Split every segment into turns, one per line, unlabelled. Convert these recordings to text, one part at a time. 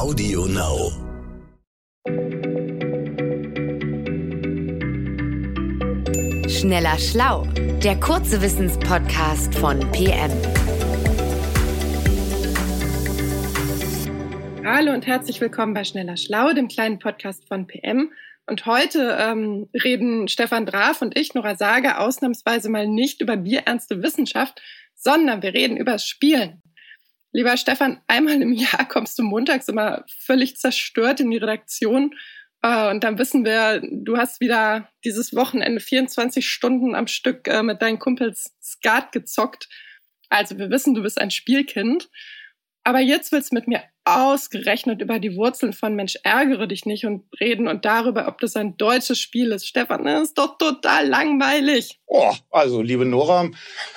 Audio Now.
Schneller Schlau, der kurze Wissenspodcast von PM.
Hallo und herzlich willkommen bei Schneller Schlau, dem kleinen Podcast von PM. Und heute ähm, reden Stefan Draf und ich, Nora Sager, ausnahmsweise mal nicht über bierernste Wissenschaft, sondern wir reden über Spielen. Lieber Stefan, einmal im Jahr kommst du montags immer völlig zerstört in die Redaktion. Äh, und dann wissen wir, du hast wieder dieses Wochenende 24 Stunden am Stück äh, mit deinen Kumpels Skat gezockt. Also wir wissen, du bist ein Spielkind. Aber jetzt willst du mit mir ausgerechnet über die Wurzeln von Mensch ärgere dich nicht und reden und darüber, ob das ein deutsches Spiel ist. Stefan, das ist doch total langweilig.
Oh, also, liebe Nora,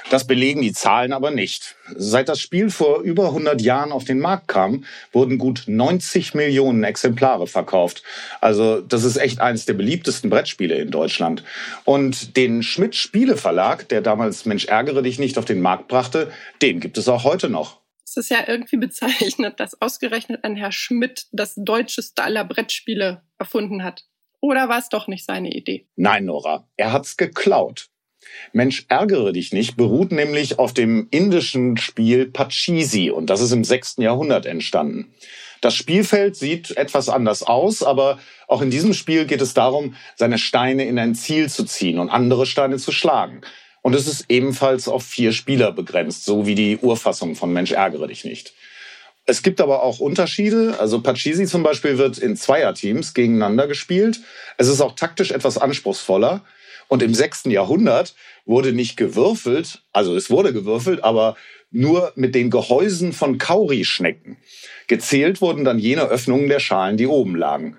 das belegen die Zahlen aber nicht. Seit das Spiel vor über 100 Jahren auf den Markt kam, wurden gut 90 Millionen Exemplare verkauft. Also, das ist echt eines der beliebtesten Brettspiele in Deutschland. Und den Schmidt Spieleverlag, der damals Mensch ärgere dich nicht auf den Markt brachte, den gibt es auch heute noch.
Es ist ja irgendwie bezeichnet, dass ausgerechnet ein Herr Schmidt das deutscheste aller Brettspiele erfunden hat. Oder war es doch nicht seine Idee?
Nein, Nora, er hat's geklaut. Mensch, ärgere dich nicht, beruht nämlich auf dem indischen Spiel Pachisi und das ist im 6. Jahrhundert entstanden. Das Spielfeld sieht etwas anders aus, aber auch in diesem Spiel geht es darum, seine Steine in ein Ziel zu ziehen und andere Steine zu schlagen. Und es ist ebenfalls auf vier Spieler begrenzt, so wie die Urfassung von Mensch ärgere dich nicht. Es gibt aber auch Unterschiede. Also Pachisi zum Beispiel wird in Zweierteams gegeneinander gespielt. Es ist auch taktisch etwas anspruchsvoller. Und im sechsten Jahrhundert wurde nicht gewürfelt, also es wurde gewürfelt, aber nur mit den Gehäusen von Kaurischnecken. Gezählt wurden dann jene Öffnungen der Schalen, die oben lagen.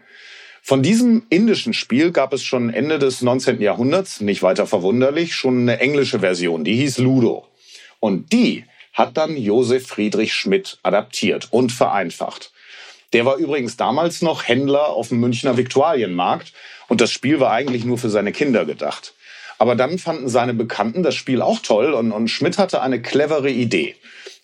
Von diesem indischen Spiel gab es schon Ende des 19. Jahrhunderts, nicht weiter verwunderlich, schon eine englische Version, die hieß Ludo. Und die hat dann Josef Friedrich Schmidt adaptiert und vereinfacht. Der war übrigens damals noch Händler auf dem Münchner Viktualienmarkt und das Spiel war eigentlich nur für seine Kinder gedacht. Aber dann fanden seine Bekannten das Spiel auch toll und, und Schmidt hatte eine clevere Idee.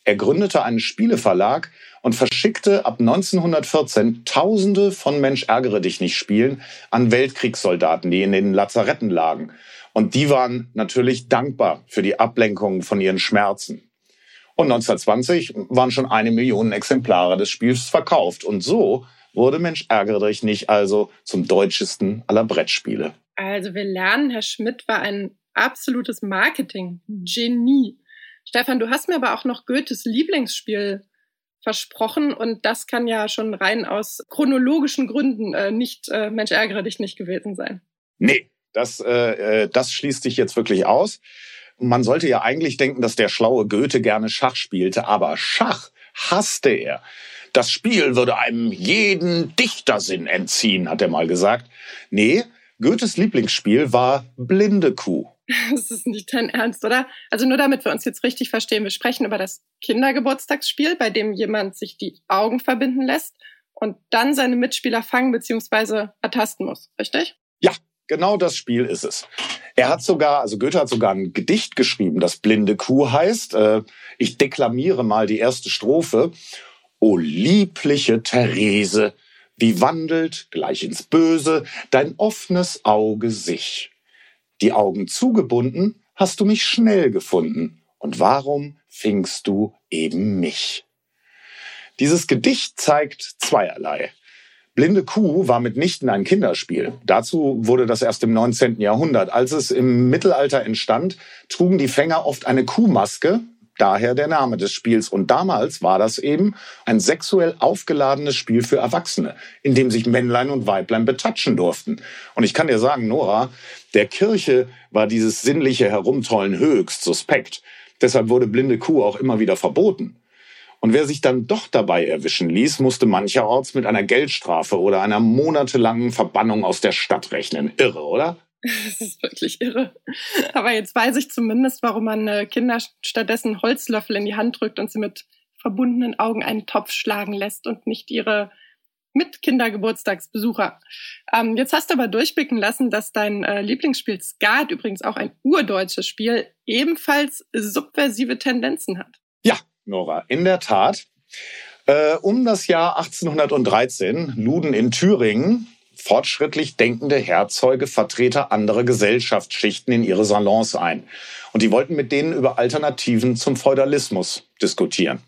Er gründete einen Spieleverlag und verschickte ab 1914 Tausende von Mensch ärgere dich nicht Spielen an Weltkriegssoldaten, die in den Lazaretten lagen. Und die waren natürlich dankbar für die Ablenkung von ihren Schmerzen. Und 1920 waren schon eine Million Exemplare des Spiels verkauft. Und so wurde Mensch ärgere dich nicht also zum deutschesten aller Brettspiele.
Also wir lernen, Herr Schmidt war ein absolutes Marketing-Genie. Stefan, du hast mir aber auch noch Goethes Lieblingsspiel versprochen und das kann ja schon rein aus chronologischen Gründen äh, nicht äh, Mensch ärgere dich nicht gewesen sein.
Nee, das, äh, äh, das schließt sich jetzt wirklich aus. Man sollte ja eigentlich denken, dass der schlaue Goethe gerne Schach spielte, aber Schach hasste er. Das Spiel würde einem jeden Dichtersinn entziehen, hat er mal gesagt. Nee, Goethes Lieblingsspiel war Blinde Kuh.
Das ist nicht dein Ernst, oder? Also nur damit wir uns jetzt richtig verstehen. Wir sprechen über das Kindergeburtstagsspiel, bei dem jemand sich die Augen verbinden lässt und dann seine Mitspieler fangen bzw. ertasten muss, richtig?
Ja, genau das Spiel ist es. Er hat sogar, also Goethe hat sogar ein Gedicht geschrieben, das Blinde Kuh heißt. Äh, ich deklamiere mal die erste Strophe. O liebliche Therese, wie wandelt gleich ins Böse dein offenes Auge sich. Die Augen zugebunden, hast du mich schnell gefunden. Und warum fingst du eben mich? Dieses Gedicht zeigt zweierlei. Blinde Kuh war mitnichten ein Kinderspiel. Dazu wurde das erst im 19. Jahrhundert. Als es im Mittelalter entstand, trugen die Fänger oft eine Kuhmaske, daher der Name des Spiels. Und damals war das eben ein sexuell aufgeladenes Spiel für Erwachsene, in dem sich Männlein und Weiblein betatschen durften. Und ich kann dir sagen, Nora, der Kirche war dieses sinnliche Herumtollen höchst suspekt. Deshalb wurde blinde Kuh auch immer wieder verboten. Und wer sich dann doch dabei erwischen ließ, musste mancherorts mit einer Geldstrafe oder einer monatelangen Verbannung aus der Stadt rechnen. Irre, oder?
Das ist wirklich irre. Aber jetzt weiß ich zumindest, warum man äh, Kinder stattdessen Holzlöffel in die Hand drückt und sie mit verbundenen Augen einen Topf schlagen lässt und nicht ihre mit Kindergeburtstagsbesucher. Ähm, jetzt hast du aber durchblicken lassen, dass dein äh, Lieblingsspiel Skat, übrigens auch ein urdeutsches Spiel, ebenfalls subversive Tendenzen hat.
Nora, in der Tat. Äh, um das Jahr 1813 luden in Thüringen fortschrittlich denkende Herzeuge Vertreter anderer Gesellschaftsschichten in ihre Salons ein. Und die wollten mit denen über Alternativen zum Feudalismus diskutieren.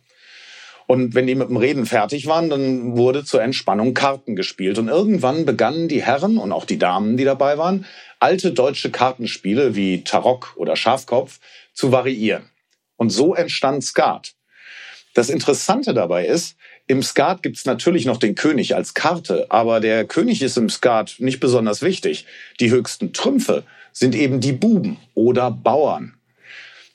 Und wenn die mit dem Reden fertig waren, dann wurde zur Entspannung Karten gespielt. Und irgendwann begannen die Herren und auch die Damen, die dabei waren, alte deutsche Kartenspiele wie Tarok oder Schafkopf zu variieren. Und so entstand Skat. Das Interessante dabei ist, im Skat gibt's natürlich noch den König als Karte, aber der König ist im Skat nicht besonders wichtig. Die höchsten Trümpfe sind eben die Buben oder Bauern.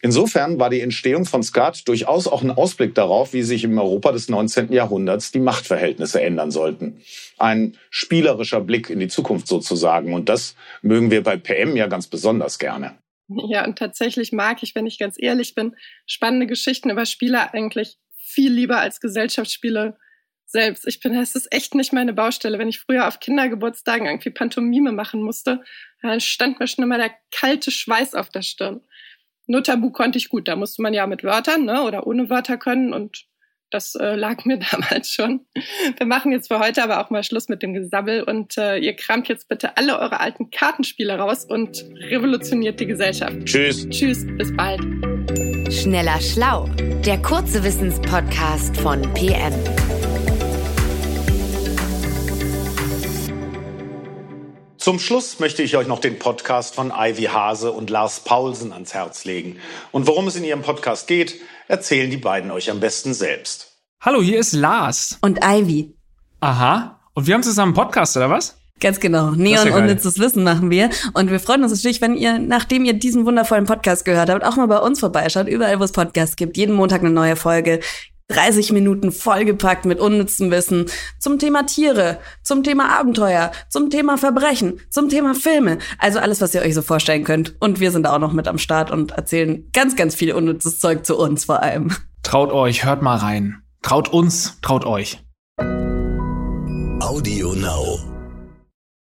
Insofern war die Entstehung von Skat durchaus auch ein Ausblick darauf, wie sich im Europa des 19. Jahrhunderts die Machtverhältnisse ändern sollten. Ein spielerischer Blick in die Zukunft sozusagen. Und das mögen wir bei PM ja ganz besonders gerne.
Ja, und tatsächlich mag ich, wenn ich ganz ehrlich bin, spannende Geschichten über Spieler eigentlich viel lieber als Gesellschaftsspiele selbst. Ich bin, es ist echt nicht meine Baustelle. Wenn ich früher auf Kindergeburtstagen irgendwie Pantomime machen musste, dann stand mir schon immer der kalte Schweiß auf der Stirn. Notabu konnte ich gut. Da musste man ja mit Wörtern ne, oder ohne Wörter können und das äh, lag mir damals schon. Wir machen jetzt für heute aber auch mal Schluss mit dem Gesabbel und äh, ihr kramt jetzt bitte alle eure alten Kartenspiele raus und revolutioniert die Gesellschaft.
Tschüss.
Tschüss, bis bald.
Schneller Schlau, der kurze Wissenspodcast von PM.
Zum Schluss möchte ich euch noch den Podcast von Ivy Hase und Lars Paulsen ans Herz legen. Und worum es in ihrem Podcast geht, erzählen die beiden euch am besten selbst.
Hallo, hier ist Lars.
Und Ivy.
Aha. Und wir haben zusammen einen Podcast, oder was?
Ganz genau. Neon ja unnützes Wissen machen wir. Und wir freuen uns natürlich, wenn ihr, nachdem ihr diesen wundervollen Podcast gehört habt, auch mal bei uns vorbeischaut. Überall, wo es Podcasts gibt. Jeden Montag eine neue Folge. 30 Minuten vollgepackt mit unnützem Wissen zum Thema Tiere, zum Thema Abenteuer, zum Thema Verbrechen, zum Thema Filme. Also alles, was ihr euch so vorstellen könnt. Und wir sind da auch noch mit am Start und erzählen ganz, ganz viel unnützes Zeug zu uns vor allem.
Traut euch, hört mal rein. Traut uns, traut euch.
Audio Now.